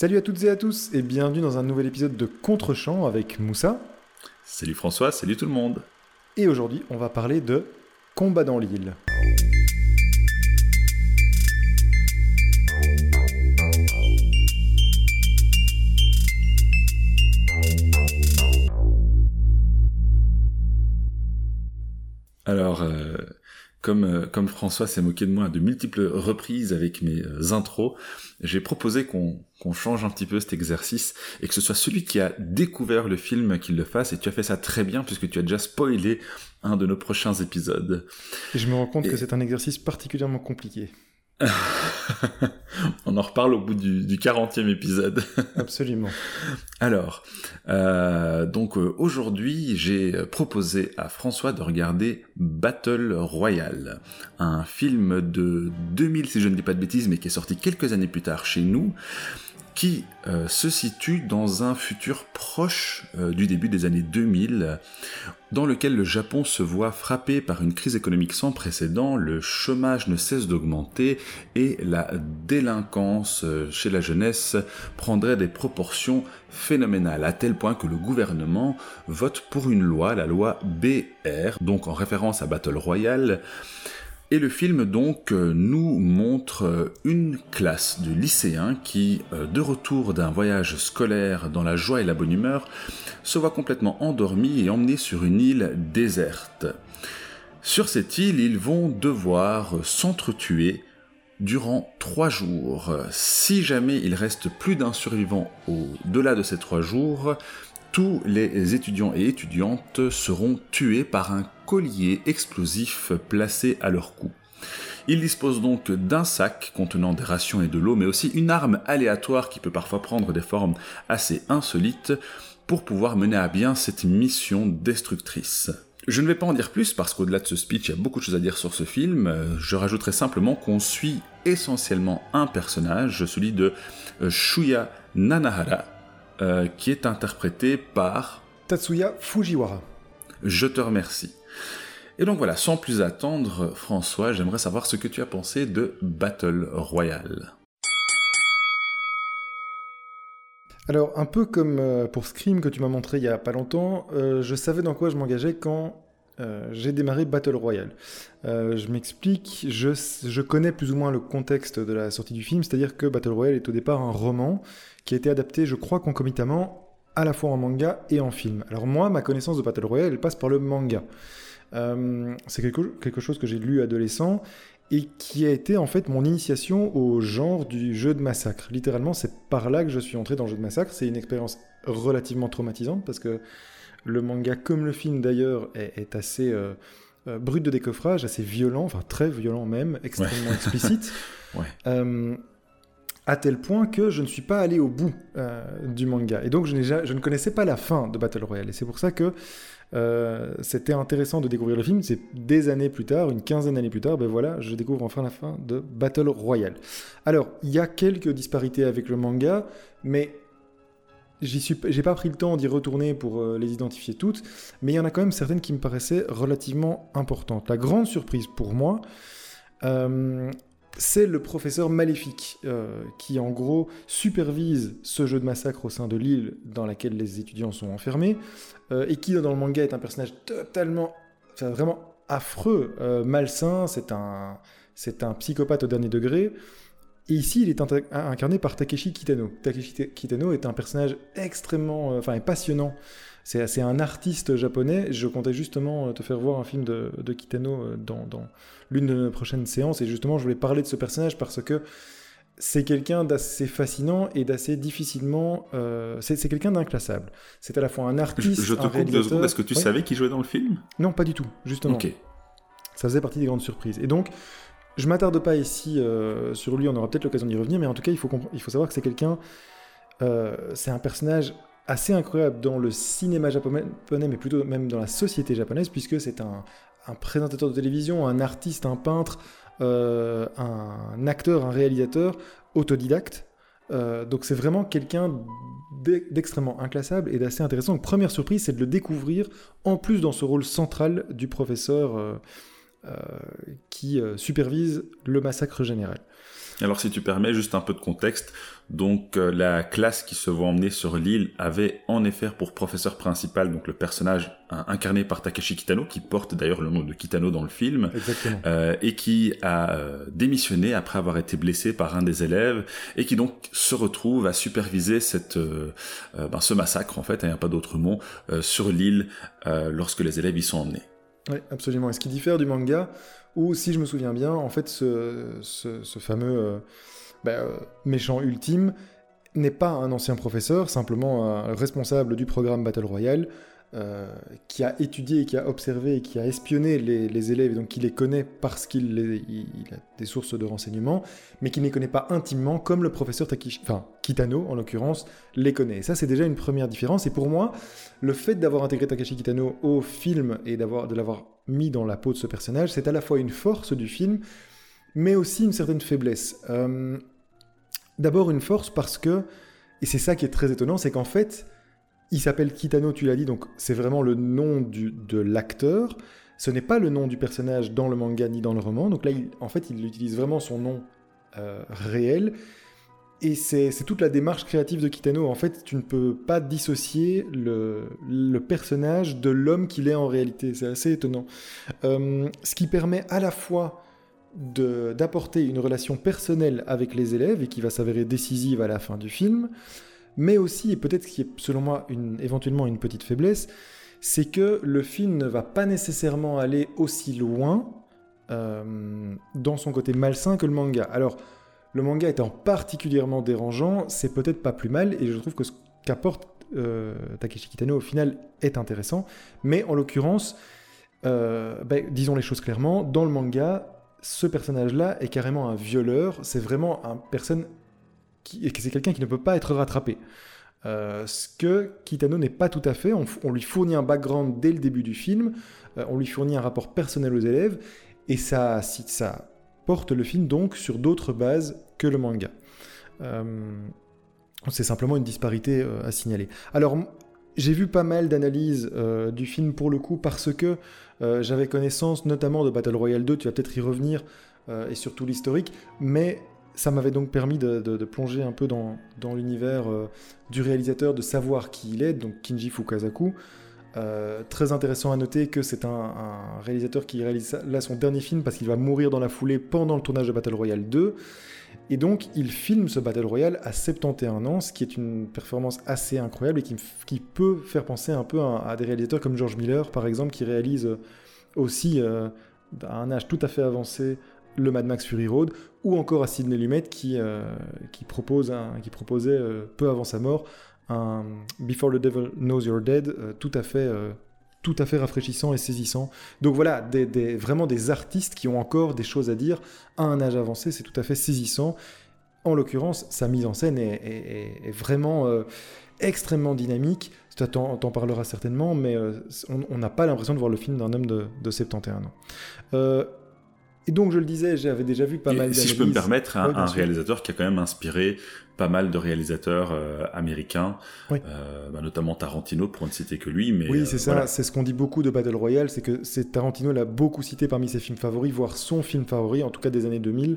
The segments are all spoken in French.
Salut à toutes et à tous et bienvenue dans un nouvel épisode de Contre-champ avec Moussa. Salut François, salut tout le monde. Et aujourd'hui, on va parler de Combat dans l'île. Alors, euh, comme, euh, comme François s'est moqué de moi à de multiples reprises avec mes euh, intros, j'ai proposé qu'on qu'on change un petit peu cet exercice et que ce soit celui qui a découvert le film qui le fasse. Et tu as fait ça très bien puisque tu as déjà spoilé un de nos prochains épisodes. Et je me rends compte que c'est un exercice particulièrement compliqué. On en reparle au bout du, du 40e épisode. Absolument. Alors, euh, donc euh, aujourd'hui, j'ai proposé à François de regarder Battle Royale, un film de 2000 si je ne dis pas de bêtises, mais qui est sorti quelques années plus tard chez nous qui euh, se situe dans un futur proche euh, du début des années 2000, dans lequel le Japon se voit frappé par une crise économique sans précédent, le chômage ne cesse d'augmenter et la délinquance euh, chez la jeunesse prendrait des proportions phénoménales, à tel point que le gouvernement vote pour une loi, la loi BR, donc en référence à Battle Royale, et le film donc euh, nous montre euh, une classe de lycéens qui, euh, de retour d'un voyage scolaire dans la joie et la bonne humeur, se voit complètement endormis et emmenés sur une île déserte. Sur cette île, ils vont devoir s'entretuer durant trois jours. Si jamais il reste plus d'un survivant au-delà de ces trois jours, tous les étudiants et étudiantes seront tués par un collier explosif placé à leur cou. Ils disposent donc d'un sac contenant des rations et de l'eau, mais aussi une arme aléatoire qui peut parfois prendre des formes assez insolites pour pouvoir mener à bien cette mission destructrice. Je ne vais pas en dire plus parce qu'au-delà de ce speech, il y a beaucoup de choses à dire sur ce film. Je rajouterai simplement qu'on suit essentiellement un personnage, celui de Shuya Nanahara, euh, qui est interprété par Tatsuya Fujiwara. Je te remercie. Et donc voilà, sans plus attendre, François, j'aimerais savoir ce que tu as pensé de Battle Royale. Alors, un peu comme euh, pour Scream que tu m'as montré il y a pas longtemps, euh, je savais dans quoi je m'engageais quand euh, j'ai démarré Battle Royale. je m'explique, je, je, connais plus ou moins le contexte de la sortie du film, c'est-à-dire que Battle Royale est au départ un roman qui a été adapté, je crois, concomitamment à la fois en manga et en film. Alors moi, ma connaissance de Battle Royale, elle passe par le manga. Euh, c'est quelque, chose que j'ai lu adolescent et qui a été en fait mon initiation au genre du jeu de massacre. Littéralement, c'est par là que je suis entré dans le jeu de massacre. C'est une expérience relativement traumatisante parce que le manga, comme le film d'ailleurs, est, assez euh, euh, brut de décoffrage, assez violent, enfin très violent même, extrêmement explicite. à tel point que je ne suis pas allé au bout du manga. Et donc je, je, ne connaissais pas la fin de Battle Royale. Et c'est pour ça que euh, c'était intéressant de découvrir le film. C'est des années plus tard, une quinzaine d'années plus tard, ben voilà, je découvre enfin la fin de Battle Royale. Alors, il y a quelques disparités avec le manga, mais j'ai pas pris le temps d'y retourner pour euh, les identifier toutes, mais il y en a quand même certaines qui me paraissaient relativement importantes. La grande surprise pour moi, euh, c'est le professeur maléfique qui en gros supervise ce jeu de massacre au sein de l'île dans laquelle les étudiants sont enfermés, euh, et qui dans le manga est un personnage totalement, vraiment affreux, euh, malsain, c'est un psychopathe au dernier degré. Et ici, il est incarné par Takeshi Kitano. Takeshi Kitano est un personnage extrêmement, euh, enfin, passionnant. C'est un artiste japonais. Je comptais justement te faire voir un film de, de Kitano dans, dans l'une de nos prochaines séances. Et justement, je voulais parler de ce personnage parce que c'est quelqu'un d'assez fascinant et d'assez difficilement. Euh, c'est quelqu'un d'inclassable. C'est à la fois un artiste. Je, te coupe deux secondes. Est-ce que tu savais qu'il jouait dans le film? Non, pas du tout, justement. Ok. Ça faisait partie des grandes surprises. Et donc, je m'attarde pas ici euh, sur lui. On aura peut-être l'occasion d'y revenir, mais en tout cas, il faut, savoir que c'est quelqu'un. Euh, c'est un personnage assez incroyable dans le cinéma japonais, mais plutôt même dans la société japonaise, puisque c'est un, présentateur de télévision, un artiste, un peintre, euh, un acteur, un réalisateur autodidacte. Donc c'est vraiment quelqu'un d'extrêmement inclassable et d'assez intéressant. Première surprise, c'est de le découvrir en plus dans ce rôle central du professeur qui supervise le massacre général. Alors si tu permets juste un peu de contexte, donc euh, la classe qui se voit emmener sur l'île avait en effet pour professeur principal donc le personnage incarné par Takeshi Kitano qui porte d'ailleurs le nom de Kitano dans le film euh, et qui a euh, démissionné après avoir été blessé par un des élèves et qui donc se retrouve à superviser cette ben, ce massacre en fait, il n'y a pas d'autre mot sur l'île lorsque les élèves y sont emmenés. Oui, absolument. Et ce qui diffère du manga, où, si je me souviens bien, en fait, ce, fameux euh, bah, euh, méchant ultime n'est pas un ancien professeur, simplement un responsable du programme Battle Royale, euh, qui a étudié, qui a observé qui a espionné les, élèves, donc qui les connaît parce qu'il a des sources de renseignements, mais qui ne les connaît pas intimement, comme le professeur Takishi, enfin Kitano en l'occurrence, les connaît. Et ça, c'est déjà une première différence. Et pour moi, le fait d'avoir intégré Takeshi Kitano au film et de l'avoir mis dans la peau de ce personnage, c'est à la fois une force du film, mais aussi une certaine faiblesse. Euh, d'abord une force parce que, et c'est ça qui est très étonnant, c'est qu'en fait, il s'appelle Kitano, tu l'as dit, donc c'est vraiment le nom de l'acteur. Ce n'est pas le nom du personnage dans le manga ni dans le roman. Donc là, en fait, il utilise vraiment son nom euh, réel. Et c'est toute la démarche créative de Kitano. En fait, tu ne peux pas dissocier le, le personnage de l'homme qu'il est en réalité. C'est assez étonnant. Euh, ce qui permet à la fois d'apporter une relation personnelle avec les élèves et qui va s'avérer décisive à la fin du film, mais aussi, et peut-être ce qui est selon moi éventuellement une petite faiblesse, c'est que le film ne va pas nécessairement aller aussi loin euh, dans son côté malsain que le manga. Alors, le manga étant particulièrement dérangeant, c'est peut-être pas plus mal, et je trouve que ce qu'apporte euh, Takeshi Kitano au final est intéressant, mais en l'occurrence, euh, ben, disons les choses clairement, dans le manga, ce personnage-là est carrément un violeur, c'est vraiment une personne c'est quelqu'un qui ne peut pas être rattrapé. Euh, ce que Kitano n'est pas tout à fait. On, lui fournit un background dès le début du film, euh, on lui fournit un rapport personnel aux élèves, et ça, ça porte le film donc sur d'autres bases que le manga. Euh, c'est simplement une disparité à signaler. Alors, j'ai vu pas mal d'analyses du film pour le coup parce que j'avais connaissance notamment de Battle Royale 2, tu vas peut-être y revenir, et surtout l'historique, mais ça m'avait donc permis de, plonger un peu dans, l'univers euh, du réalisateur, de savoir qui il est, donc Kinji Fukasaku. Euh, très intéressant à noter que c'est un, réalisateur qui réalise là son dernier film parce qu'il va mourir dans la foulée pendant le tournage de Battle Royale 2. Et donc il filme ce Battle Royale à 71 ans, ce qui est une performance assez incroyable et qui, peut faire penser un peu à, des réalisateurs comme George Miller par exemple qui réalise aussi euh, à un âge tout à fait avancé le Mad Max Fury Road, ou encore à Sidney Lumet qui, euh, qui, propose qui proposait euh, peu avant sa mort un Before the Devil Knows You're Dead euh, tout à fait tout à fait rafraîchissant et saisissant. Donc voilà, des, vraiment des artistes qui ont encore des choses à dire à un âge avancé, c'est tout à fait saisissant. En l'occurrence, sa mise en scène est, vraiment extrêmement dynamique. Tu t'en parleras certainement, mais on n'a pas l'impression de voir le film d'un homme de, de 71 ans. Et donc, je le disais, j'avais déjà vu pas mal Si je peux me permettre, un, un réalisateur qui a quand même inspiré pas mal de réalisateurs euh, américains, euh, bah, notamment Tarantino, pour ne citer que lui. Mais, oui, c'est euh, ça, c'est ce qu'on dit beaucoup de Battle Royale, c'est que c'est Tarantino l'a beaucoup cité parmi ses films favoris, voire son film favori, en tout cas des années 2000.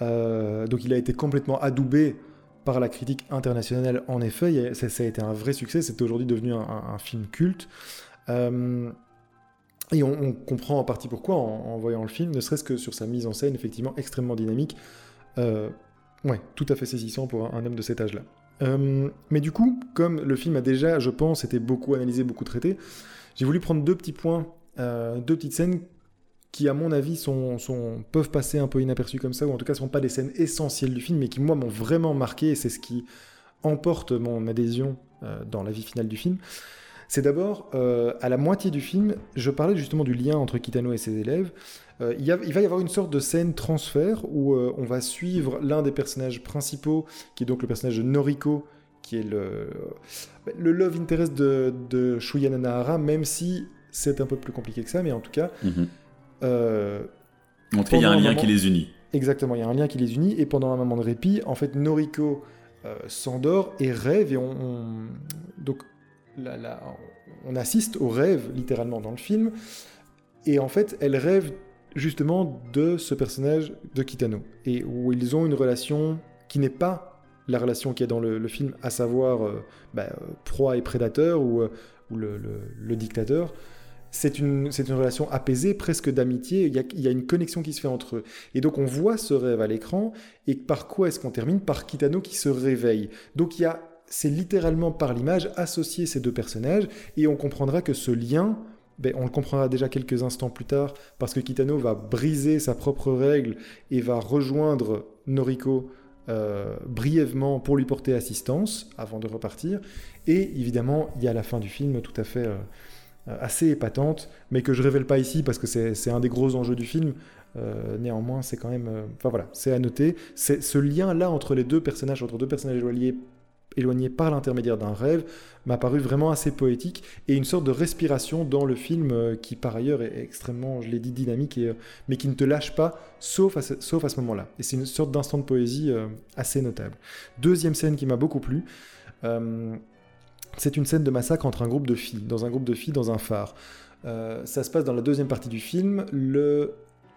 donc il a été complètement adoubé par la critique internationale, en effet. Ça, a été un vrai succès, c'est aujourd'hui devenu un, un, film culte. Et on, comprend en partie pourquoi en, voyant le film, ne serait-ce que sur sa mise en scène, effectivement extrêmement dynamique. Euh, ouais, tout à fait saisissant pour un, homme de cet âge-là. Euh, mais du coup, comme le film a déjà, je pense, été beaucoup analysé, beaucoup traité, j'ai voulu prendre deux petits points, euh, deux petites scènes qui, à mon avis, sont, peuvent passer un peu inaperçues comme ça, ou en tout cas ne sont pas des scènes essentielles du film, mais qui, moi, m'ont vraiment marqué, et c'est ce qui emporte mon adhésion dans la vie finale du film. C'est d'abord, euh, à la moitié du film, je parlais justement du lien entre Kitano et ses élèves. Euh, il, va y avoir une sorte de scène transfert où euh, on va suivre l'un des personnages principaux, qui est donc le personnage de Noriko, qui est le, le love interest de, de Shuyana Nahara, même si c'est un peu plus compliqué que ça, mais en tout cas. Mhm. en tout cas, il y a un, lien qui les unit. Exactement, il y a un lien qui les unit, et pendant un moment de répit, en fait, Noriko s'endort et rêve, et on... Donc, on assiste au rêve littéralement dans le film. Et en fait, elle rêve justement de ce personnage de Kitano, et où ils ont une relation qui n'est pas la relation qu'il y a dans le, film, à savoir euh, bah, proie et prédateur ou, euh, le, dictateur. C'est une, relation apaisée, presque d'amitié. Il, il y, a, une connexion qui se fait entre eux. Et donc on voit ce rêve à l'écran. Et par quoi est-ce qu'on termine? Par Kitano qui se réveille. Donc il y a, c'est littéralement par l'image associer ces deux personnages. Et on comprendra que ce lien, ben, on le comprendra déjà quelques instants plus tard, parce que Kitano va briser sa propre règle et va rejoindre Noriko euh, brièvement pour lui porter assistance avant de repartir. Et évidemment, il y a la fin du film tout à fait euh, assez épatante, mais que je révèle pas ici parce que c'est un des gros enjeux du film. Euh, néanmoins, c'est quand même. Enfin voilà, c'est à noter. C'est ce lien-là entre les deux personnages, entre deux personnages éloignés éloigné par l'intermédiaire d'un rêve, m'a paru vraiment assez poétique et une sorte de respiration dans le film euh, qui par ailleurs est extrêmement, je l'ai dit, dynamique, et, euh, mais qui ne te lâche pas, sauf à ce, moment-là. Et c'est une sorte d'instant de poésie euh, assez notable. Deuxième scène qui m'a beaucoup plu, c'est une scène de massacre entre un groupe de filles, dans un groupe de filles dans un phare. ça se passe dans la deuxième partie du film.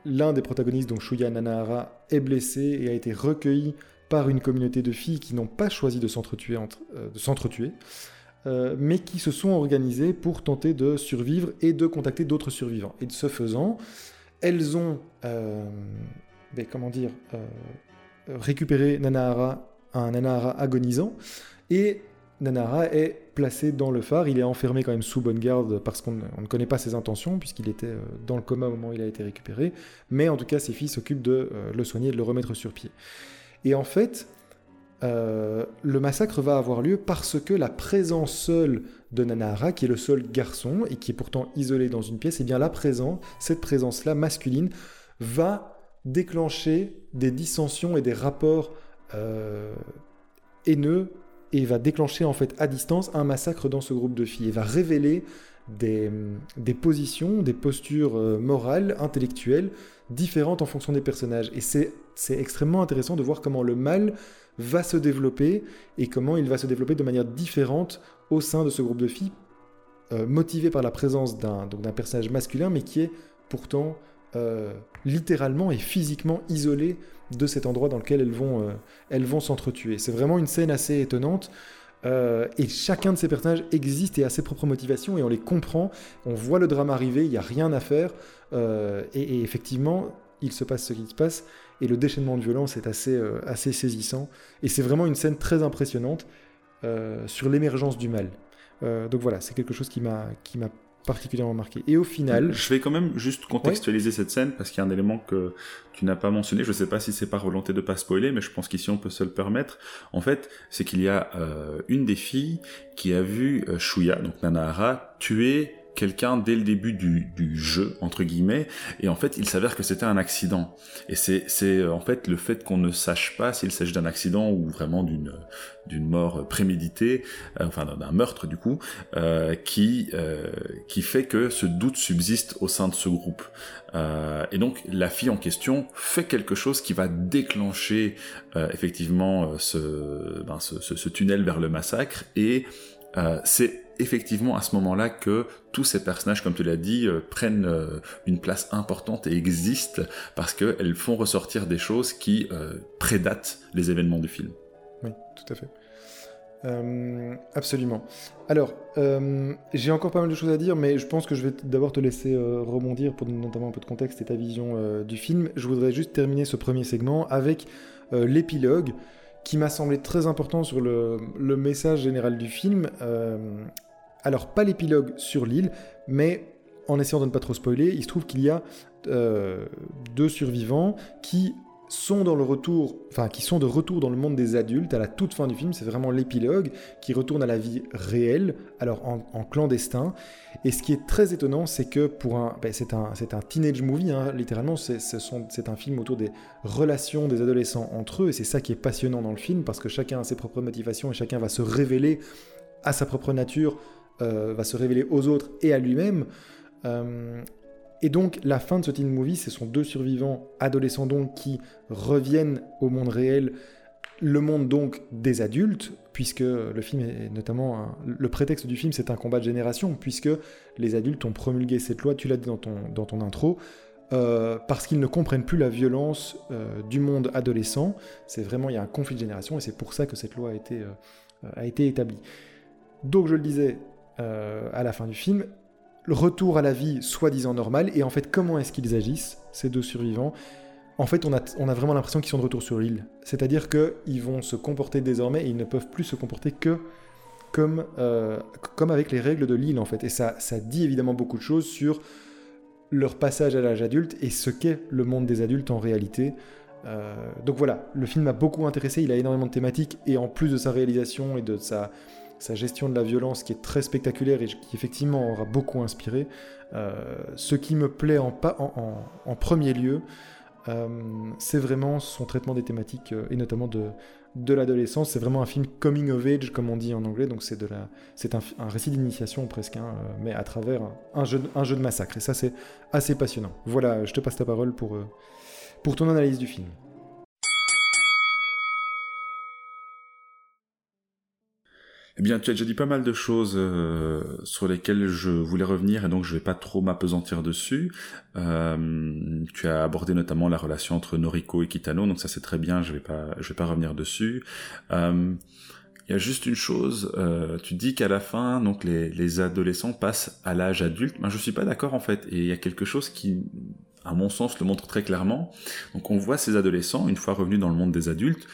L'un des protagonistes, donc Shuya Nanahara, est blessé et a été recueilli par une communauté de filles qui n'ont pas choisi de s'entretuer, euh, euh, mais qui se sont organisées pour tenter de survivre et de contacter d'autres survivants. Et de ce faisant, elles ont, euh, ben, comment récupéré Nanahara, un Nanahara agonisant, et Nanahara est placé dans le phare. Il est enfermé quand même sous bonne garde parce qu'on ne connaît pas ses intentions, puisqu'il était dans le coma au moment où il a été récupéré. Mais en tout cas, ses filles s'occupent de le soigner et de le remettre sur pied. Et en fait, euh, le massacre va avoir lieu parce que la présence seule de Nanahara, qui est le seul garçon et qui est pourtant isolé dans une pièce, et eh bien la présence, cette présence-là masculine, va déclencher des dissensions et des rapports euh, haineux et va déclencher en fait à distance un massacre dans ce groupe de filles et va révéler des, positions, des postures euh, morales, intellectuelles différentes en fonction des personnages. Et c'est extrêmement intéressant de voir comment le mal va se développer et comment il va se développer de manière différente au sein de ce groupe de filles, euh, motivé par la présence d'un personnage masculin, mais qui est pourtant euh, littéralement et physiquement isolé de cet endroit dans lequel elles vont euh, elles vont s'entretuer. C'est vraiment une scène assez étonnante. Et chacun de ces personnages existe et a ses propres motivations et on les comprend. On voit le drame arriver, il n'y a rien à faire. et, effectivement, il se passe ce qui se passe, et le déchaînement de violence est assez, euh, assez saisissant, et c'est vraiment une scène très impressionnante euh, sur l'émergence du mal. Euh, donc voilà, c'est quelque chose qui m'a particulièrement marqué. Et au final... Je vais quand même juste contextualiser cette scène, parce qu'il y a un élément que tu n'as pas mentionné, je ne sais pas si c'est par volonté de pas spoiler, mais je pense qu'ici on peut se le permettre. En fait, c'est qu'il y a une des filles qui a vu Shuya, donc Nanahara, tuer quelqu'un dès le début du, jeu entre guillemets et en fait il s'avère que c'était un accident. Et c'est euh, en fait le fait qu'on ne sache pas s'il s'agit d'un accident ou vraiment d'une d'une mort préméditée euh, enfin d'un meurtre du coup euh, qui qui fait que ce doute subsiste au sein de ce groupe. Et donc la fille en question fait quelque chose qui va déclencher effectivement ce, ben, ce, ce, tunnel vers le massacre et c'est effectivement à ce moment-là que tous ces personnages, comme tu l'as dit, euh, prennent euh, une place importante et existent parce qu'elles font ressortir des choses qui euh, prédatent les événements du film. Oui, tout à fait. absolument. Alors, j'ai encore pas mal de choses à dire, mais je pense que je vais d'abord te laisser rebondir pour donner notamment un peu de contexte et ta vision du film. Je voudrais juste terminer ce premier segment avec l'épilogue qui m'a semblé très important sur le, le, message général du film, alors, pas l'épilogue sur l'île, mais en essayant de ne pas trop spoiler, il se trouve qu'il y a euh, deux survivants qui sont de retour dans le monde des adultes à la toute fin du film. C'est vraiment l'épilogue qui retourne à la vie réelle, alors en, clandestin. Et ce qui est très étonnant, c'est que pour un, ben, c'est un, teenage movie, hein, littéralement. C'est un film autour des relations des adolescents entre eux, et c'est ça qui est passionnant dans le film parce que chacun a ses propres motivations et chacun va se révéler à sa propre nature euh, va se révéler aux autres et à lui-même. Euh, et donc la fin de ce teen movie, ce sont deux survivants adolescents donc qui reviennent au monde réel, le monde donc des adultes, puisque le film est notamment le prétexte du film, c'est un combat de génération, puisque les adultes ont promulgué cette loi. Tu l'as dit dans ton dans ton intro. parce qu'ils ne comprennent plus la violence du monde adolescent. C'est vraiment, il y a un conflit de génération et c'est pour ça que cette loi a été, a été établie. Donc je le disais à la fin du film, le retour à la vie soi-disant normale, et en fait comment est-ce qu'ils agissent, ces deux survivants en fait, on a, vraiment l'impression qu'ils sont de retour sur l'île. C'est-à-dire qu'ils vont se comporter désormais et ils ne peuvent plus se comporter que comme, euh, comme avec les règles de l'île, en fait. Et ça, ça dit évidemment beaucoup de choses sur leur passage à l'âge adulte et ce qu'est le monde des adultes en réalité. Euh, donc voilà, le film m'a beaucoup intéressé, il a énormément de thématiques, et en plus de sa réalisation et de sa, sa gestion de la violence qui est très spectaculaire et qui effectivement aura beaucoup inspiré, euh, ce qui me plaît en, premier lieu, euh, c'est vraiment son traitement des thématiques euh, et notamment de, l'adolescence. C'est vraiment un film coming of age, comme on dit en anglais. Donc c'est c'est un, récit d'initiation presque, hein, mais à travers un, jeu, un de massacre. Et ça, c'est assez passionnant. Voilà, je te passe ta parole pour ton analyse du film. Eh bien, tu as déjà dit pas mal de choses euh, sur lesquelles je voulais revenir et donc je vais pas trop m'apesantir dessus. Euh, tu as abordé notamment la relation entre Noriko et Kitano, donc ça c'est très bien. Je vais pas, je vais pas revenir dessus. Euh, il y a juste une chose, tu dis qu'à la fin, donc les, les adolescents passent à l'âge adulte. Mais ben, je suis pas d'accord en fait. Et il y a quelque chose qui, à mon sens, le montre très clairement. Donc on voit ces adolescents, une fois revenus dans le monde des adultes,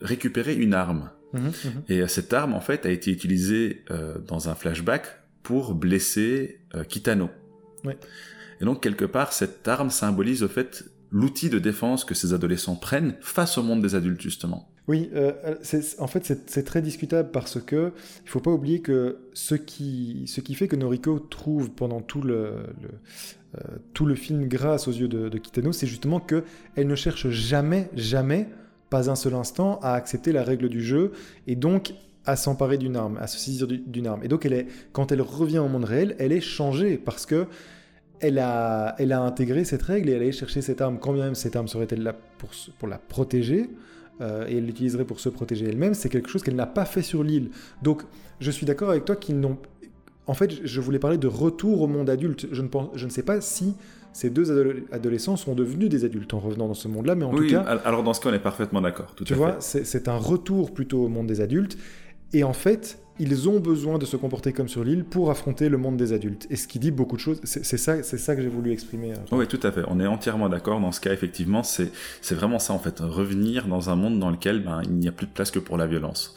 récupérer une arme. Mhm, mhm. Et euh, cette arme, en fait, a été utilisée euh, dans un flashback pour blesser euh, Kitano. Et donc, quelque part, cette arme symbolise, au fait, l'outil de défense que ces adolescents prennent face au monde des adultes, justement. Oui, en fait, c'est très discutable parce que il faut pas oublier que ce qui, ce qui fait que Noriko trouve pendant tout le, tout le film grâce aux yeux de, de Kitano, c'est justement que elle ne cherche jamais, jamais pas un seul instant à accepter la règle du jeu et donc à s'emparer d'une arme, à se saisir d'une arme. Et donc elle est, quand elle revient au monde réel, elle est changée parce que elle a, elle a intégré cette règle et elle est chercher cette arme, quand bien même cette arme serait-elle là pour, pour la protéger, euh, et elle l'utiliserait pour se protéger elle-même, c'est quelque chose qu'elle n'a pas fait sur l'île. Donc je suis d'accord avec toi qu'ils n'ont... En fait, je voulais parler de retour au monde adulte. Je ne, pense, je ne sais pas si ces deux adolescents sont devenus des adultes en revenant dans ce monde-là, mais en tout cas... alors dans ce cas, on est parfaitement d'accord. Tu vois, c'est un retour plutôt au monde des adultes, et en fait, ils ont besoin de se comporter comme sur l'île pour affronter le monde des adultes. Et ce qui dit beaucoup de choses, c'est ça, ça que j'ai voulu exprimer. Euh, oui, tout à fait. On est entièrement d'accord dans ce cas. Effectivement, c'est vraiment ça en fait, revenir dans un monde dans lequel ben, il n'y a plus de place que pour la violence.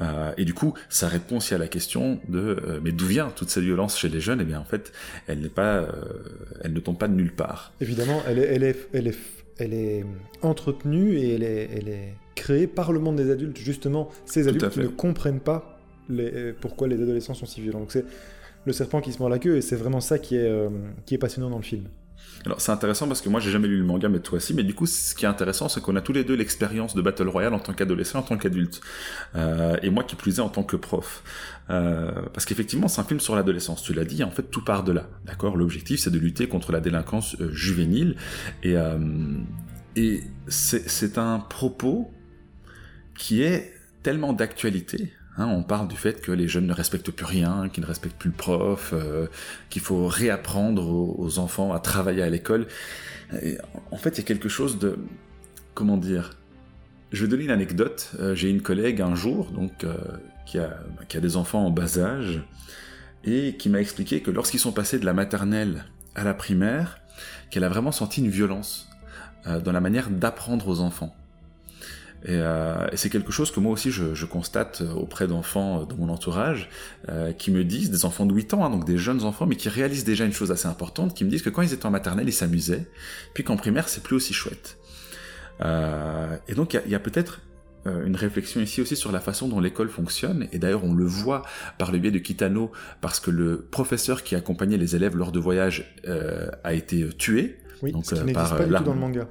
Euh, et du coup, ça répond aussi à la question de euh, mais d'où vient toute cette violence chez les jeunes? Eh bien, en fait, elle n'est pas, euh, elle ne tombe pas de nulle part. Évidemment, elle est, elle est, elle est, elle est entretenue et elle est, elle est créée par le monde des adultes, justement, ces adultes qui ne comprennent pas les, pourquoi les adolescents sont si violents. Donc c'est le serpent qui se mord la queue et c'est vraiment ça qui est, qui est passionnant dans le film. Alors c'est intéressant parce que moi j'ai jamais lu le manga, mais toi aussi. Mais du coup, ce qui est intéressant, c'est qu'on a tous les deux l'expérience de Battle Royale en tant qu'adolescent, en tant qu'adulte, euh, et moi qui plus est en tant que prof. Euh, parce qu'effectivement, c'est un film sur l'adolescence. Tu l'as dit, en fait, tout part de là. D'accord? L'objectif, c'est de lutter contre la délinquance euh, juvénile, et euh, et c'est un propos qui est tellement d'actualité Hein, on parle du fait que les jeunes ne respectent plus rien, qu'ils ne respectent plus le prof, euh, qu'il faut réapprendre aux, enfants à travailler à l'école. En fait, il y a quelque chose de... Comment dire Je vais donner une anecdote. Euh, j'ai une collègue un jour donc, euh, qui a des enfants en bas âge et qui m'a expliqué que lorsqu'ils sont passés de la maternelle à la primaire, qu'elle a vraiment senti une violence dans la manière d'apprendre aux enfants. Euh, et, c'est quelque chose que moi aussi je, constate auprès d'enfants de mon entourage euh, qui me disent, des enfants de 8 ans, hein, donc des jeunes enfants, mais qui réalisent déjà une chose assez importante, qui me disent que quand ils étaient en maternelle, ils s'amusaient, puis qu'en primaire, c'est plus aussi chouette. Euh, et donc il y a, peut-être une réflexion ici aussi sur la façon dont l'école fonctionne, et d'ailleurs on le voit par le biais de Kitano, parce que le professeur qui accompagnait les élèves lors de voyage a été tué. Oui, donc, ce qui n'existe pas du tout dans le manga.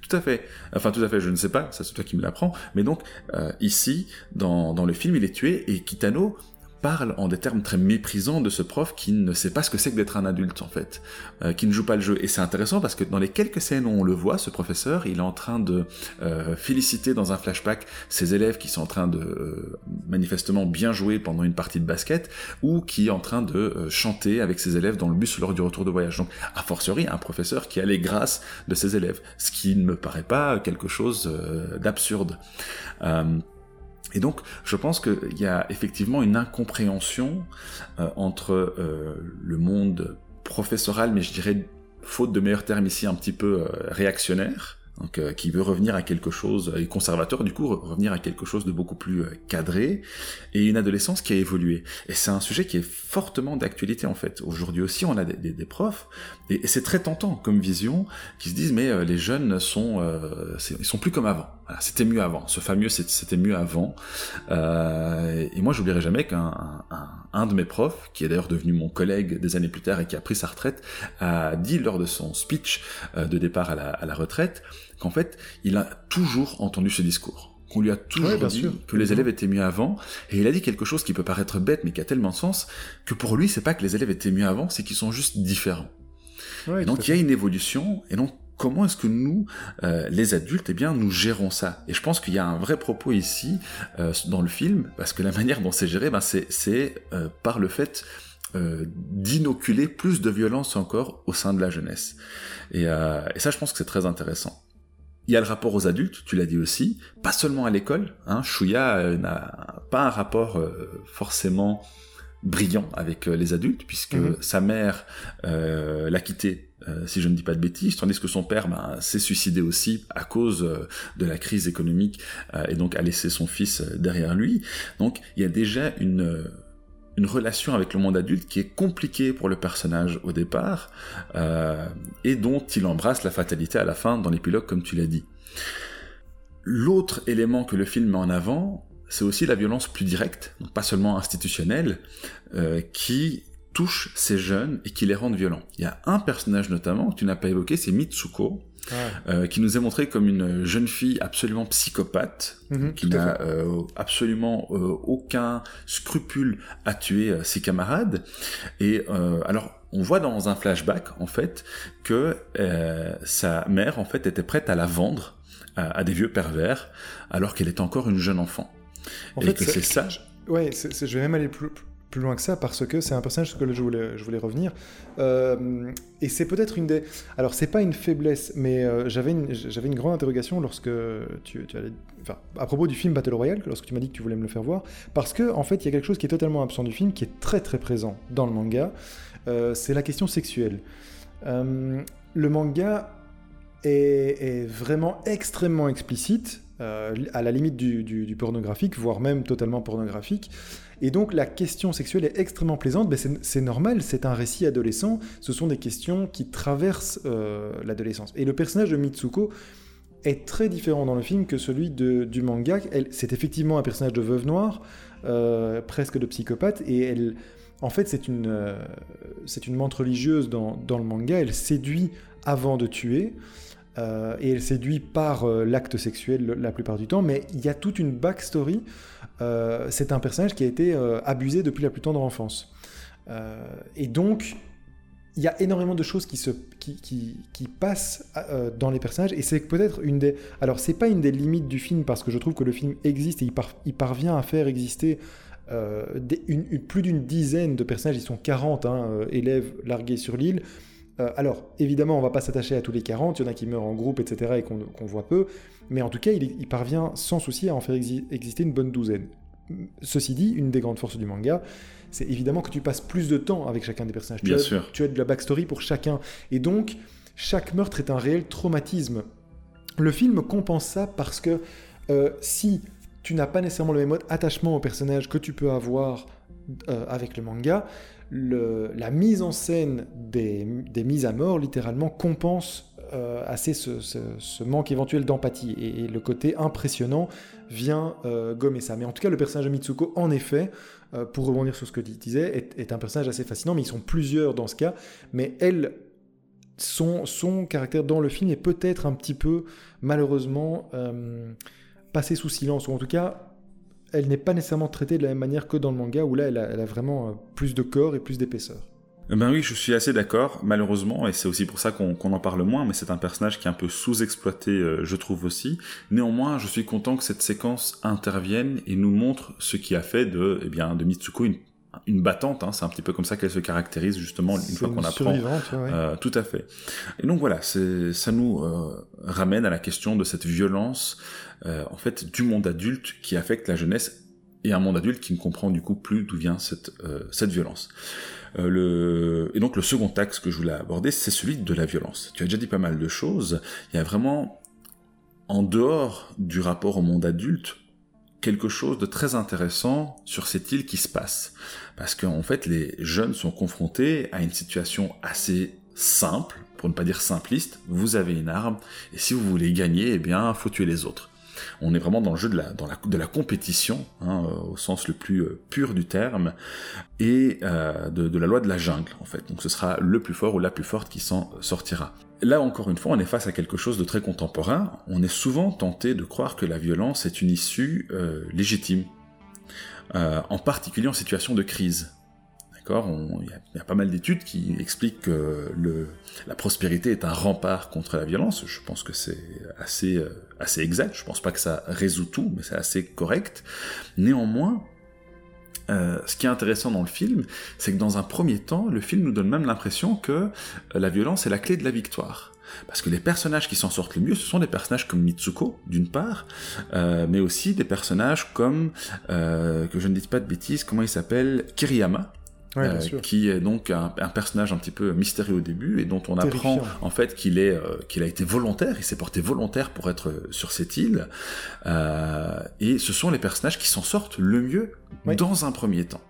Tout à fait. Enfin, tout à fait, je ne sais pas, ça c'est toi qui me l'apprends. Mais donc, euh, ici, dans, dans, le film, il est tué et Kitano parle en des termes très méprisants de ce prof qui ne sait pas ce que c'est que d'être un adulte en fait, euh, qui ne joue pas le jeu. Et c'est intéressant parce que dans les quelques scènes où on le voit, ce professeur, il est en train de euh, féliciter dans un flashback ses élèves qui sont en train de euh, manifestement bien jouer pendant une partie de basket ou qui est en train de chanter avec ses élèves dans le bus lors du retour de voyage. Donc, a fortiori, un professeur qui a les grâces de ses élèves, ce qui ne me paraît pas quelque chose d'absurde. Et donc, je pense qu'il y a effectivement une incompréhension euh, entre euh, le monde professoral, mais je dirais, faute de meilleurs termes ici, un petit peu euh, réactionnaire, donc, euh, qui veut revenir à quelque chose, et conservateur du coup, revenir à quelque chose de beaucoup plus euh, cadré, et une adolescence qui a évolué. Et c'est un sujet qui est fortement d'actualité en fait. Aujourd'hui aussi, on a des, des, profs, et, c'est très tentant comme vision, qui se disent mais euh, les jeunes sont, ils sont plus comme avant. C'était mieux avant. Ce fameux c'était mieux avant. et moi, j'oublierai jamais qu'un un, un, de mes profs, qui est d'ailleurs devenu mon collègue des années plus tard et qui a pris sa retraite, a dit lors de son speech de départ à la, à la retraite qu'en fait, il a toujours entendu ce discours. Qu'on lui a toujours dit que les élèves étaient mieux avant. Et il a dit quelque chose qui peut paraître bête, mais qui a tellement de sens, que pour lui, c'est pas que les élèves étaient mieux avant, c'est qu'ils sont juste différents. donc il y a une évolution, et donc comment est-ce que nous, euh, les adultes, eh bien, nous gérons ça? Et je pense qu'il y a un vrai propos ici euh, dans le film, parce que la manière dont c'est géré, ben, c'est euh, par le fait d'inoculer plus de violence encore au sein de la jeunesse. Et, ça, je pense que c'est très intéressant. Il y a le rapport aux adultes, tu l'as dit aussi, pas seulement à l'école. Hein. Chouya n'a pas un rapport forcément brillant avec euh, les adultes, puisque mhm. sa mère l'a quitté, si je ne dis pas de bêtises, tandis que son père ben, s'est suicidé aussi à cause de la crise économique et donc a laissé son fils derrière lui. Donc il y a déjà une une relation avec le monde adulte qui est compliquée pour le personnage au départ euh, et dont il embrasse la fatalité à la fin dans l'épilogue comme tu l'as dit. L'autre élément que le film met en avant, c'est aussi la violence plus directe, donc pas seulement institutionnelle, euh, qui touche ces jeunes et qui les rend violents. Il y a un personnage notamment que tu n'as pas évoqué, c'est Mitsuko, euh, qui nous est montrée comme une jeune fille absolument psychopathe, mhm, qui n'a euh, absolument euh, aucun scrupule à tuer ses camarades. Et alors, on voit dans un flashback en fait que sa mère en fait était prête à la vendre à, des vieux pervers, alors qu'elle était encore une jeune enfant. En et que c'est ça. Ouais, je vais même aller plus, plus loin que ça parce que c'est un personnage sur lequel je voulais, je voulais revenir. Euh, et c'est peut-être une des. Alors, c'est pas une faiblesse, mais euh, j'avais une, j'avais une grande interrogation lorsque tu, tu allais. Enfin, à propos du film Battle Royale, lorsque tu m'as dit que tu voulais me le faire voir, parce que en fait, il y a quelque chose qui est totalement absent du film, qui est très très présent dans le manga. Euh, c'est la question sexuelle. le manga est, est, vraiment extrêmement explicite. À la limite du, pornographique, voire même totalement pornographique. Et donc la question sexuelle est extrêmement plaisante, mais c'est normal, c'est un récit adolescent, ce sont des questions qui traversent euh, l'adolescence. Et le personnage de Mitsuko est très différent dans le film que celui du manga. C'est effectivement un personnage de veuve noire, euh, presque de psychopathe, et elle, en fait c'est une, euh, une menthe religieuse dans, le manga, elle séduit avant de tuer. Et elle séduit par l'acte sexuel la plupart du temps, mais il y a toute une backstory euh, c'est un personnage qui a été euh, abusé depuis la plus tendre enfance. Euh, et donc, il y a énormément de choses qui, se, qui, qui, passent dans les personnages, et c'est peut-être une des... Alors, c'est pas une des limites du film, parce que je trouve que le film existe et il, il parvient à faire exister une, plus d'une dizaine de personnages, ils sont 40 hein, élèves largués sur l'île. Alors, évidemment, on va pas s'attacher à tous les 40, il y en a qui meurent en groupe, etc., et qu'on voit peu, mais en tout cas, il, parvient sans souci à en faire exister une bonne douzaine. Ceci dit, une des grandes forces du manga, c'est évidemment que tu passes plus de temps avec chacun des personnages. Bien tu sûr. As, tu as de la backstory pour chacun. Et donc, chaque meurtre est un réel traumatisme. Le film compense ça parce que euh, si tu n'as pas nécessairement le même mode attachement au personnage que tu peux avoir euh, avec le manga, la mise en scène des, mises à mort, littéralement, compense euh, assez ce, manque éventuel d'empathie. Et, le côté impressionnant vient euh, gommer ça. Mais en tout cas, le personnage de Mitsuko, en effet, euh, pour rebondir sur ce que tu disais, est, un personnage assez fascinant, mais ils sont plusieurs dans ce cas. Mais elle, son, son caractère dans le film est peut-être un petit peu, malheureusement, passé sous silence, ou en tout cas elle n'est pas nécessairement traitée de la même manière que dans le manga, où là, elle a, vraiment euh, plus de corps et plus d'épaisseur. Eh ben oui, je suis assez d'accord, malheureusement, et c'est aussi pour ça qu'on en parle moins, mais c'est un personnage qui est un peu sous-exploité, euh, je trouve aussi. Néanmoins, je suis content que cette séquence intervienne et nous montre ce qui a fait de, eh bien, de Mitsuko une une battante, hein, c'est un petit peu comme ça qu'elle se caractérise justement une fois qu'on apprend. Euh, tout à fait. Et donc voilà, ça nous euh, ramène à la question de cette violence, euh, en fait, du monde adulte qui affecte la jeunesse et un monde adulte qui ne comprend du coup plus d'où vient cette cette violence. le... Et donc le second axe que je voulais aborder, c'est celui de la violence. Tu as déjà dit pas mal de choses. Il y a vraiment en dehors du rapport au monde adulte, quelque chose de très intéressant sur cette île qui se passe. Parce qu'en fait, les jeunes sont confrontés à une situation assez simple, pour ne pas dire simpliste. Vous avez une arme, et si vous voulez gagner, eh bien, faut tuer les autres. On est vraiment dans le jeu de la, compétition, hein, au sens le plus euh, pur du terme, et euh, de, de la loi de la jungle, en fait. Donc ce sera le plus fort ou la plus forte qui s'en sortira. Là encore une fois, on est face à quelque chose de très contemporain. On est souvent tenté de croire que la violence est une issue euh, légitime, euh, en particulier en situation de crise. D'accord? Il y, a pas mal d'études qui expliquent que la prospérité est un rempart contre la violence. Je pense que c'est assez, euh, assez exact. Je pense pas que ça résout tout, mais c'est assez correct. Néanmoins, euh, ce qui est intéressant dans le film, c'est que dans un premier temps, le film nous donne même l'impression que euh, la violence est la clé de la victoire. Parce que les personnages qui s'en sortent le mieux, ce sont des personnages comme Mitsuko, d'une part, euh, mais aussi des personnages comme, que je ne dis pas de bêtises, comment il s'appelle Kiriyama, euh, qui est donc un, personnage un petit peu mystérieux au début et dont on apprend en fait qu'il est euh, qu'il a été volontaire, il s'est porté volontaire pour être sur cette île. Euh, et ce sont les personnages qui s'en sortent le mieux dans un premier temps.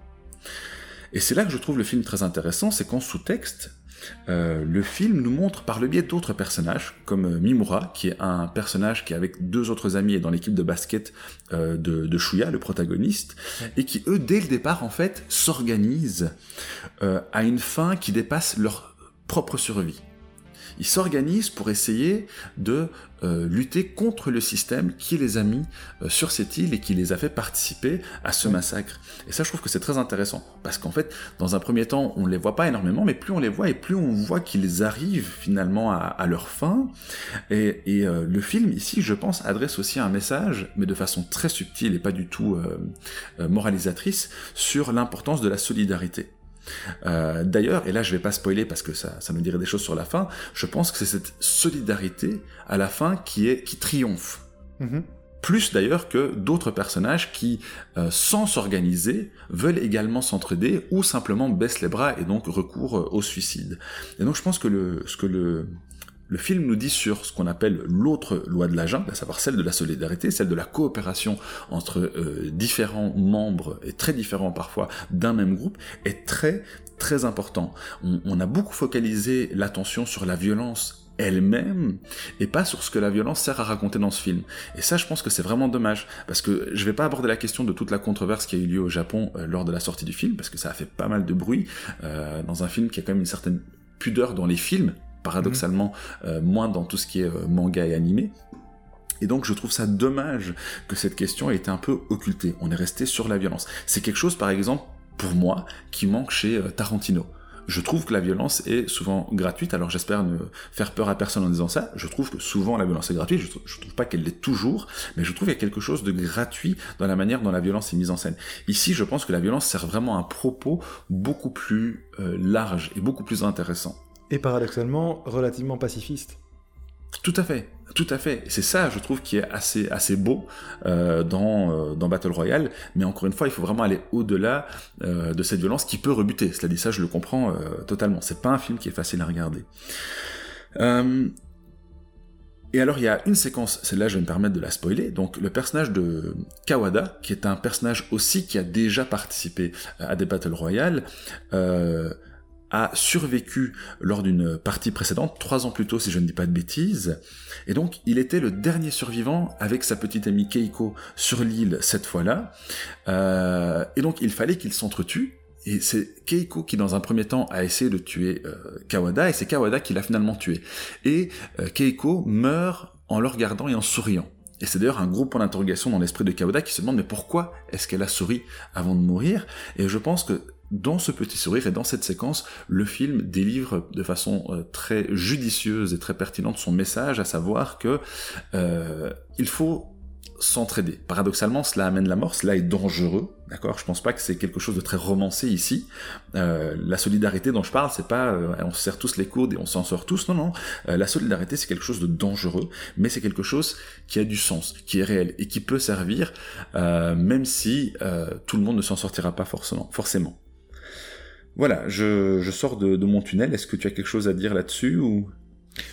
Et c'est là que je trouve le film très intéressant, c'est qu'en sous-texte, euh, le film nous montre par le biais d'autres personnages, comme euh, Mimura, qui est un personnage qui est avec deux autres amis et dans l'équipe de basket euh, de, de Shuya, le protagoniste, et qui eux, dès le départ, en fait, s'organisent à une fin qui dépasse leur propre survie ils s'organisent pour essayer de euh, lutter contre le système qui les a mis euh, sur cette île et qui les a fait participer à ce massacre. Et ça, je trouve que c'est très intéressant, parce qu'en fait, dans un premier temps, on ne les voit pas énormément, mais plus on les voit et plus on voit qu'ils arrivent finalement à, leur fin. Et, euh, le film, ici, je pense, adresse aussi un message, mais de façon très subtile et pas du tout moralisatrice, sur l'importance de la solidarité. Euh, d'ailleurs, et là je vais pas spoiler parce que ça, ça nous dirait des choses sur la fin, je pense que c'est cette solidarité à la fin qui, est, qui triomphe. Mm-hmm. Plus d'ailleurs que d'autres personnages qui, euh, sans s'organiser, veulent également s'entraider ou simplement baissent les bras et donc recourent au suicide. Et donc je pense que le, ce que le, le film nous dit sur ce qu'on appelle l'autre loi de la jungle, à savoir celle de la solidarité, celle de la coopération entre euh, différents membres, et très différents parfois, d'un même groupe, est très très important. On, a beaucoup focalisé l'attention sur la violence elle-même et pas sur ce que la violence sert à raconter dans ce film. Et ça, je pense que c'est vraiment dommage parce que je vais pas aborder la question de toute la controverse qui a eu lieu au Japon euh, lors de la sortie du film parce que ça a fait pas mal de bruit euh, dans un film qui a quand même une certaine pudeur dans les films paradoxalement euh, moins dans tout ce qui est euh, manga et animé. Et donc je trouve ça dommage que cette question ait été un peu occultée. On est resté sur la violence. C'est quelque chose, par exemple, pour moi, qui manque chez euh, Tarantino. Je trouve que la violence est souvent gratuite, alors j'espère ne faire peur à personne en disant ça. Je trouve que souvent la violence est gratuite, je, trouve, trouve pas qu'elle l'est toujours, mais je trouve qu'il y a quelque chose de gratuit dans la manière dont la violence est mise en scène. Ici, je pense que la violence sert vraiment à un propos beaucoup plus large et beaucoup plus intéressant et paradoxalement relativement pacifiste. Tout à fait, tout à fait. C'est ça, je trouve, qui est assez, assez beau euh, dans, euh, dans Battle Royale. Mais encore une fois, il faut vraiment aller au-delà euh, de cette violence qui peut rebuter. Cela dit, ça, je le comprends totalement. C'est pas un film qui est facile à regarder. Et alors il y a une séquence, celle-là je vais me permettre de la spoiler, donc le personnage de Kawada, qui est un personnage aussi qui a déjà participé à des Battle Royale, a survécu lors d'une partie précédente, trois ans plus tôt si je ne dis pas de bêtises, et donc il était le dernier survivant avec sa petite amie Keiko sur l'île cette fois-là, euh, et donc il fallait qu'ils s'entretuent, et c'est Keiko qui dans un premier temps a essayé de tuer euh, Kawada, et c'est Kawada qui l'a finalement tué. Et euh, Keiko meurt en le regardant et en souriant. Et c'est d'ailleurs un gros point d'interrogation dans l'esprit de Kaoda qui se demande mais pourquoi est-ce qu'elle a souri avant de mourir? Et je pense que dans ce petit sourire et dans cette séquence, le film délivre de façon euh, très judicieuse et très pertinente son message, à savoir que euh, il faut s'entraider. Paradoxalement, cela amène la mort, cela est dangereux, d'accord? Je pense pas que c'est quelque chose de très romancé ici. Euh, la solidarité dont je parle, c'est pas on se serre tous les coudes et on s'en sort tous, non, non. la solidarité, c'est quelque chose de dangereux, mais c'est quelque chose qui a du sens, qui est réel et qui peut servir, même si tout le monde ne s'en sortira pas forcément. forcément. Voilà, je, sors de, mon tunnel. Est-ce que tu as quelque chose à dire là-dessus ou?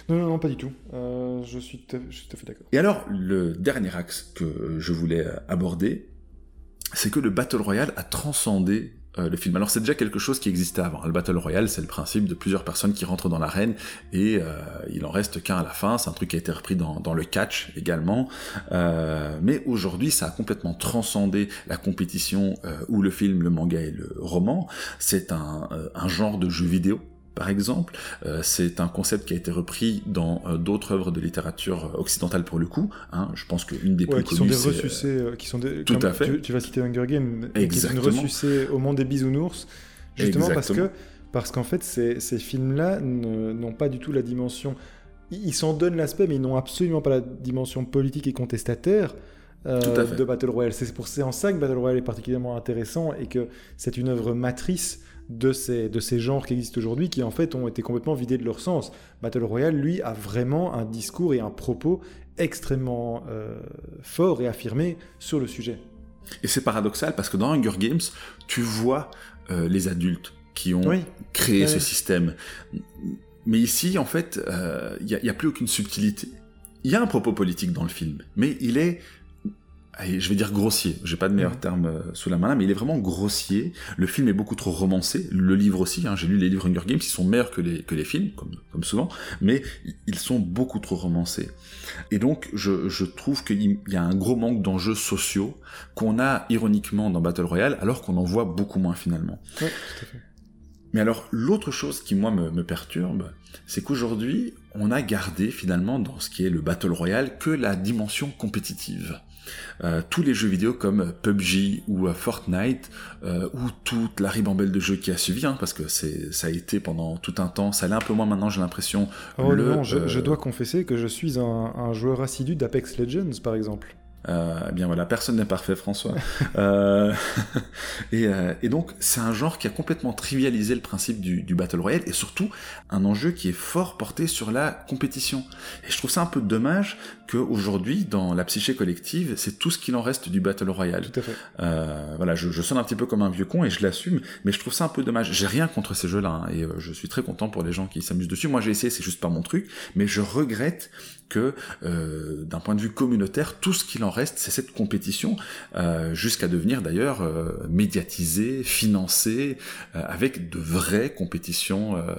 Non, non, non, pas du tout. Euh, je, suis tout à fait d'accord. Et alors, le dernier axe que je voulais aborder, c'est que le Battle Royale a transcendé le film. Alors c'est déjà quelque chose qui existait avant. Le Battle Royale, c'est le principe de plusieurs personnes qui rentrent dans l'arène et euh, il en reste qu'un à la fin. C'est un truc qui a été repris dans, le catch également. Euh, mais aujourd'hui, ça a complètement transcendé la compétition ou le film, le manga et le roman. C'est un, un genre de jeu vidéo par exemple. Euh, c'est un concept qui a été repris dans euh, d'autres œuvres de littérature occidentale pour le coup. Hein. Je pense qu'une des plus qui connues, sont des ressucés, euh, qui sont des, tout à fait. Tu, vas citer Hunger Games, qui sont ressucés au monde des bisounours, justement parce que parce qu'en fait ces, ces films-là n'ont pas du tout la dimension. Ils s'en donnent l'aspect, mais ils n'ont absolument pas la dimension politique et contestataire. de Battle Royale. C'est pour en ça que Battle Royale est particulièrement intéressant et que c'est une œuvre matrice de ces, de ces genres qui existent aujourd'hui qui en fait ont été complètement vidés de leur sens. Battle Royale, lui, a vraiment un discours et un propos extrêmement euh, fort et affirmé sur le sujet. Et c'est paradoxal parce que dans Hunger Games, tu vois euh, les adultes qui ont créé ce système. Mais ici, en fait, il euh, n'y a, a, plus aucune subtilité. Il y a un propos politique dans le film, mais il est je vais dire grossier, j'ai pas de meilleur terme euh, sous la main là, mais il est vraiment grossier. Le film est beaucoup trop romancé, le livre aussi. Hein, j'ai lu les livres Hunger Games, ils sont meilleurs que les que les films, comme comme souvent, mais ils sont beaucoup trop romancés. Et donc, je, je trouve qu'il y a un gros manque d'enjeux sociaux qu'on a ironiquement dans Battle Royale, alors qu'on en voit beaucoup moins finalement. tout à fait. Mais alors, l'autre chose qui moi me, me perturbe, c'est qu'aujourd'hui, on a gardé finalement dans ce qui est le Battle Royale que la dimension compétitive. Euh, tous les jeux vidéo comme PUBG ou euh, Fortnite euh, ou toute la ribambelle de jeux qui a suivi, hein, parce que c'est ça a été pendant tout un temps, ça l'est un peu moins maintenant j'ai l'impression. Oh non, je, dois confesser que je suis un, un joueur assidu d'Apex Legends par exemple. Eh bien voilà, personne n'est parfait, François. et, et, donc, c'est un genre qui a complètement trivialisé le principe du, du, Battle Royale et surtout un enjeu qui est fort porté sur la compétition. Et je trouve ça un peu dommage qu'aujourd'hui, dans la psyché collective, c'est tout ce qu'il en reste du Battle Royale. Tout à fait. Euh, voilà, je, je, sonne un petit peu comme un vieux con et je l'assume, mais je trouve ça un peu dommage. J'ai rien contre ces jeux-là hein, et euh, je suis très content pour les gens qui s'amusent dessus. Moi, j'ai essayé, c'est juste pas mon truc, mais je regrette que euh, d'un point de vue communautaire, tout ce qu'il en reste, c'est cette compétition, euh, jusqu'à devenir d'ailleurs euh, médiatisée, financée, euh, avec de vraies compétitions euh,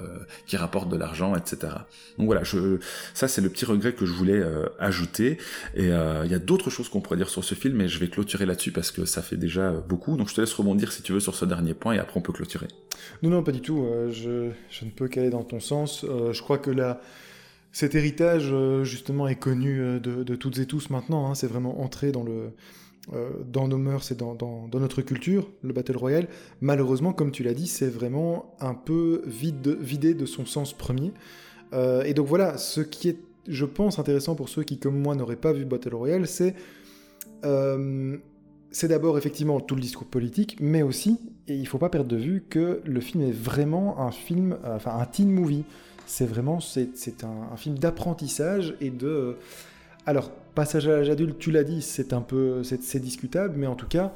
qui rapportent de l'argent, etc. Donc voilà, je, ça c'est le petit regret que je voulais ajouter. Et il y a d'autres choses qu'on pourrait dire sur ce film, mais je vais clôturer là-dessus parce que ça fait déjà beaucoup. Donc je te laisse rebondir si tu veux sur ce dernier point et après on peut clôturer. Non, non, pas du tout. Je, je, ne peux qu'aller dans ton sens. je crois que là cet héritage, euh, justement, est connu euh, de, toutes et tous maintenant. Hein. c'est vraiment entré dans, le, euh, dans nos mœurs et dans, dans, notre culture, le Battle Royale. Malheureusement, comme tu l'as dit, c'est vraiment un peu vide, vidé de son sens premier. et donc voilà, ce qui est, je pense, intéressant pour ceux qui, comme moi, n'auraient pas vu Battle Royale, c'est c'est d'abord effectivement tout le discours politique, mais aussi, et il ne faut pas perdre de vue que le film est vraiment un film, enfin un teen movie. C'est vraiment c'est un, film d'apprentissage et de euh, alors passage à l'âge adulte tu l'as dit c'est un peu c'est discutable mais en tout cas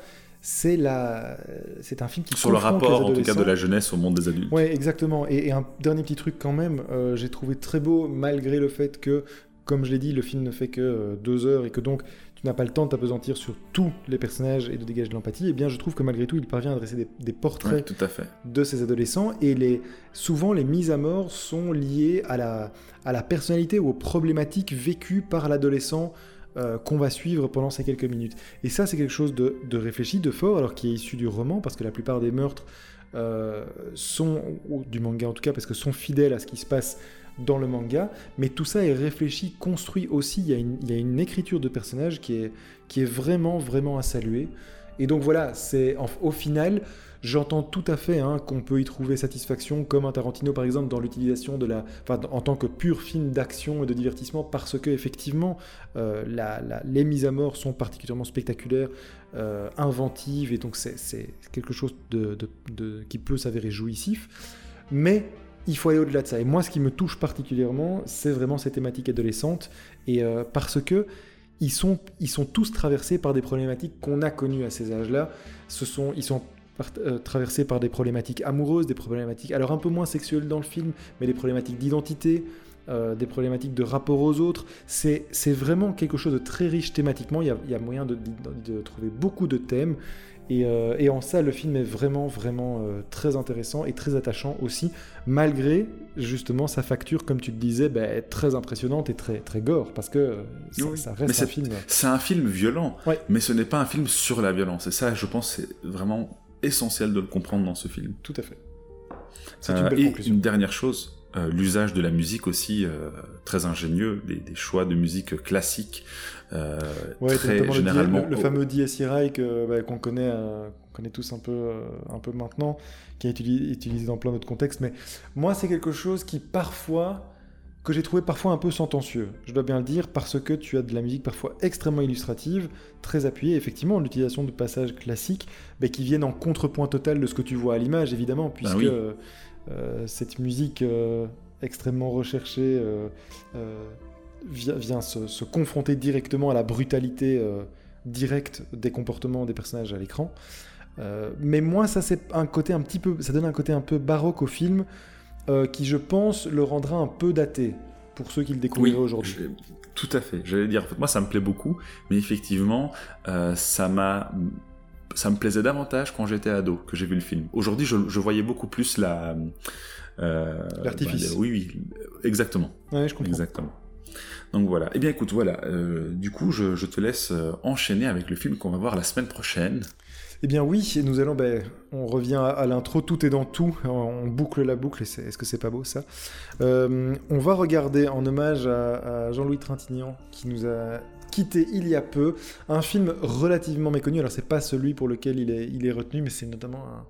c'est la c'est un film qui sur le rapport en tout cas de la jeunesse au monde des adultes. Ouais exactement. Et, un dernier petit truc quand même euh, j'ai trouvé très beau malgré le fait que comme je l'ai dit le film ne fait que euh, deux heures et que donc n'a pas le temps de t'apesantir sur tous les personnages et de dégager de l'empathie, et eh bien je trouve que malgré tout, il parvient à dresser des, portraits tout à fait. de ces adolescents, et les, souvent les mises à mort sont liées à la, à la personnalité ou aux problématiques vécues par l'adolescent euh, qu'on va suivre pendant ces quelques minutes. Et ça, c'est quelque chose de, réfléchi, de fort, alors qui est issu du roman, parce que la plupart des meurtres euh, sont, du manga en tout cas, parce que sont fidèles à ce qui se passe dans le manga, mais tout ça est réfléchi, construit aussi. Il y a une, il y a une écriture de personnage qui est, qui est vraiment, vraiment à saluer. Et donc voilà, c'est au final, j'entends tout à fait hein, qu'on peut y trouver satisfaction, comme un Tarantino par exemple, dans l'utilisation de la, en tant que pur film d'action et de divertissement, parce que effectivement, euh, les mises à mort sont particulièrement spectaculaires, euh, inventives, et donc c'est quelque chose qui peut s'avérer jouissif. Mais il faut aller au-delà de ça. Et moi, ce qui me touche particulièrement, c'est vraiment ces thématiques adolescentes, et euh, parce que ils sont, ils sont tous traversés par des problématiques qu'on a connues à ces âges-là. Ce sont, ils sont euh, traversés par des problématiques amoureuses, des problématiques, alors un peu moins sexuelles dans le film, mais des problématiques d'identité, euh, des problématiques de rapport aux autres. C'est vraiment quelque chose de très riche thématiquement. Il y a, moyen de, trouver beaucoup de thèmes. Euh, et, en ça, le film est vraiment, vraiment euh, très intéressant et très attachant aussi, malgré justement sa facture, comme tu le disais, bah, très impressionnante et très, très gore, parce que euh, ça, reste un film. C'est un film violent, mais ce n'est pas un film sur la violence. Et ça, je pense, c'est vraiment essentiel de le comprendre dans ce film. Tout à fait. C'est une belle et Une dernière chose, l'usage de la musique aussi très ingénieux, des, des, choix de musique classique euh, très généralement. Le, fameux DSI bah, qu'on connaît, euh, connaît tous un peu, euh, un peu maintenant, qui est utilisé, utilisé dans plein d'autres contextes. Mais moi, c'est quelque chose qui parfois que j'ai trouvé parfois un peu sentencieux, je dois bien le dire, parce que tu as de la musique parfois extrêmement illustrative, très appuyée, effectivement, l'utilisation de passages classiques, mais qui viennent en contrepoint total de ce que tu vois à l'image, évidemment, bah puisque cette musique extrêmement recherchée vient, se, confronter directement à la brutalité euh, directe des comportements des personnages à l'écran. Euh, mais moi, ça c'est un côté un petit peu, ça donne un côté un peu baroque au film, euh, qui je pense le rendra un peu daté pour ceux qui le découvriraient aujourd'hui. Tout à fait. J'allais dire, moi ça me plaît beaucoup, mais effectivement, ça m'a ça me plaisait davantage quand j'étais ado que j'ai vu le film. Aujourd'hui, je, voyais beaucoup plus la l'artifice. Bah, oui, oui, exactement. Ouais, je comprends. Exactement. Donc voilà. Eh bien écoute, voilà. Euh, du coup, je, te laisse euh, enchaîner avec le film qu'on va voir la semaine prochaine. Eh bien oui, nous allons, ben, on revient à, l'intro, tout est dans tout, on boucle la boucle, est-ce que c'est pas beau ça? Euh, On va regarder en hommage à, Jean-Louis Trintignant, qui nous a quitté il y a peu, un film relativement méconnu, alors c'est pas celui pour lequel il est, il est retenu, mais c'est notamment un,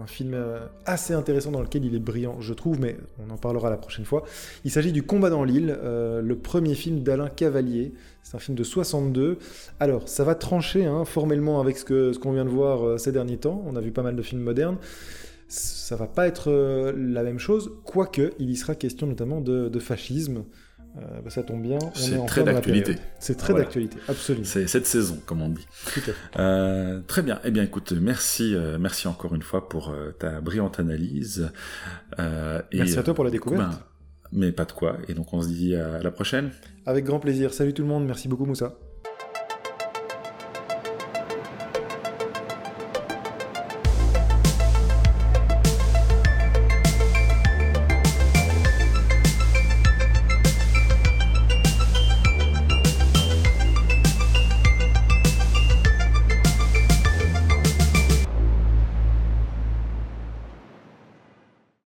un film euh, assez intéressant dans lequel il est brillant, je trouve, mais on en parlera la prochaine fois. Il s'agit du Combat dans l'île, euh, le premier film d'Alain Cavalier. C'est un film de 62. Alors, ça va trancher hein, formellement avec ce qu'on vient de voir euh, ces derniers temps. On a vu pas mal de films modernes. Ça va pas être la même chose, quoique il y sera question notamment de fascisme. Euh, bah, ça tombe bien. C'est très d'actualité. C'est très d'actualité, absolument. C'est cette saison, comme on dit. Euh, très bien. Eh bien, écoute, merci, euh, merci encore une fois pour ta brillante analyse. merci à toi pour la découverte. Ben, mais pas de quoi. Et donc, on se dit à la prochaine. Avec grand plaisir. Salut tout le monde. Merci beaucoup, Moussa.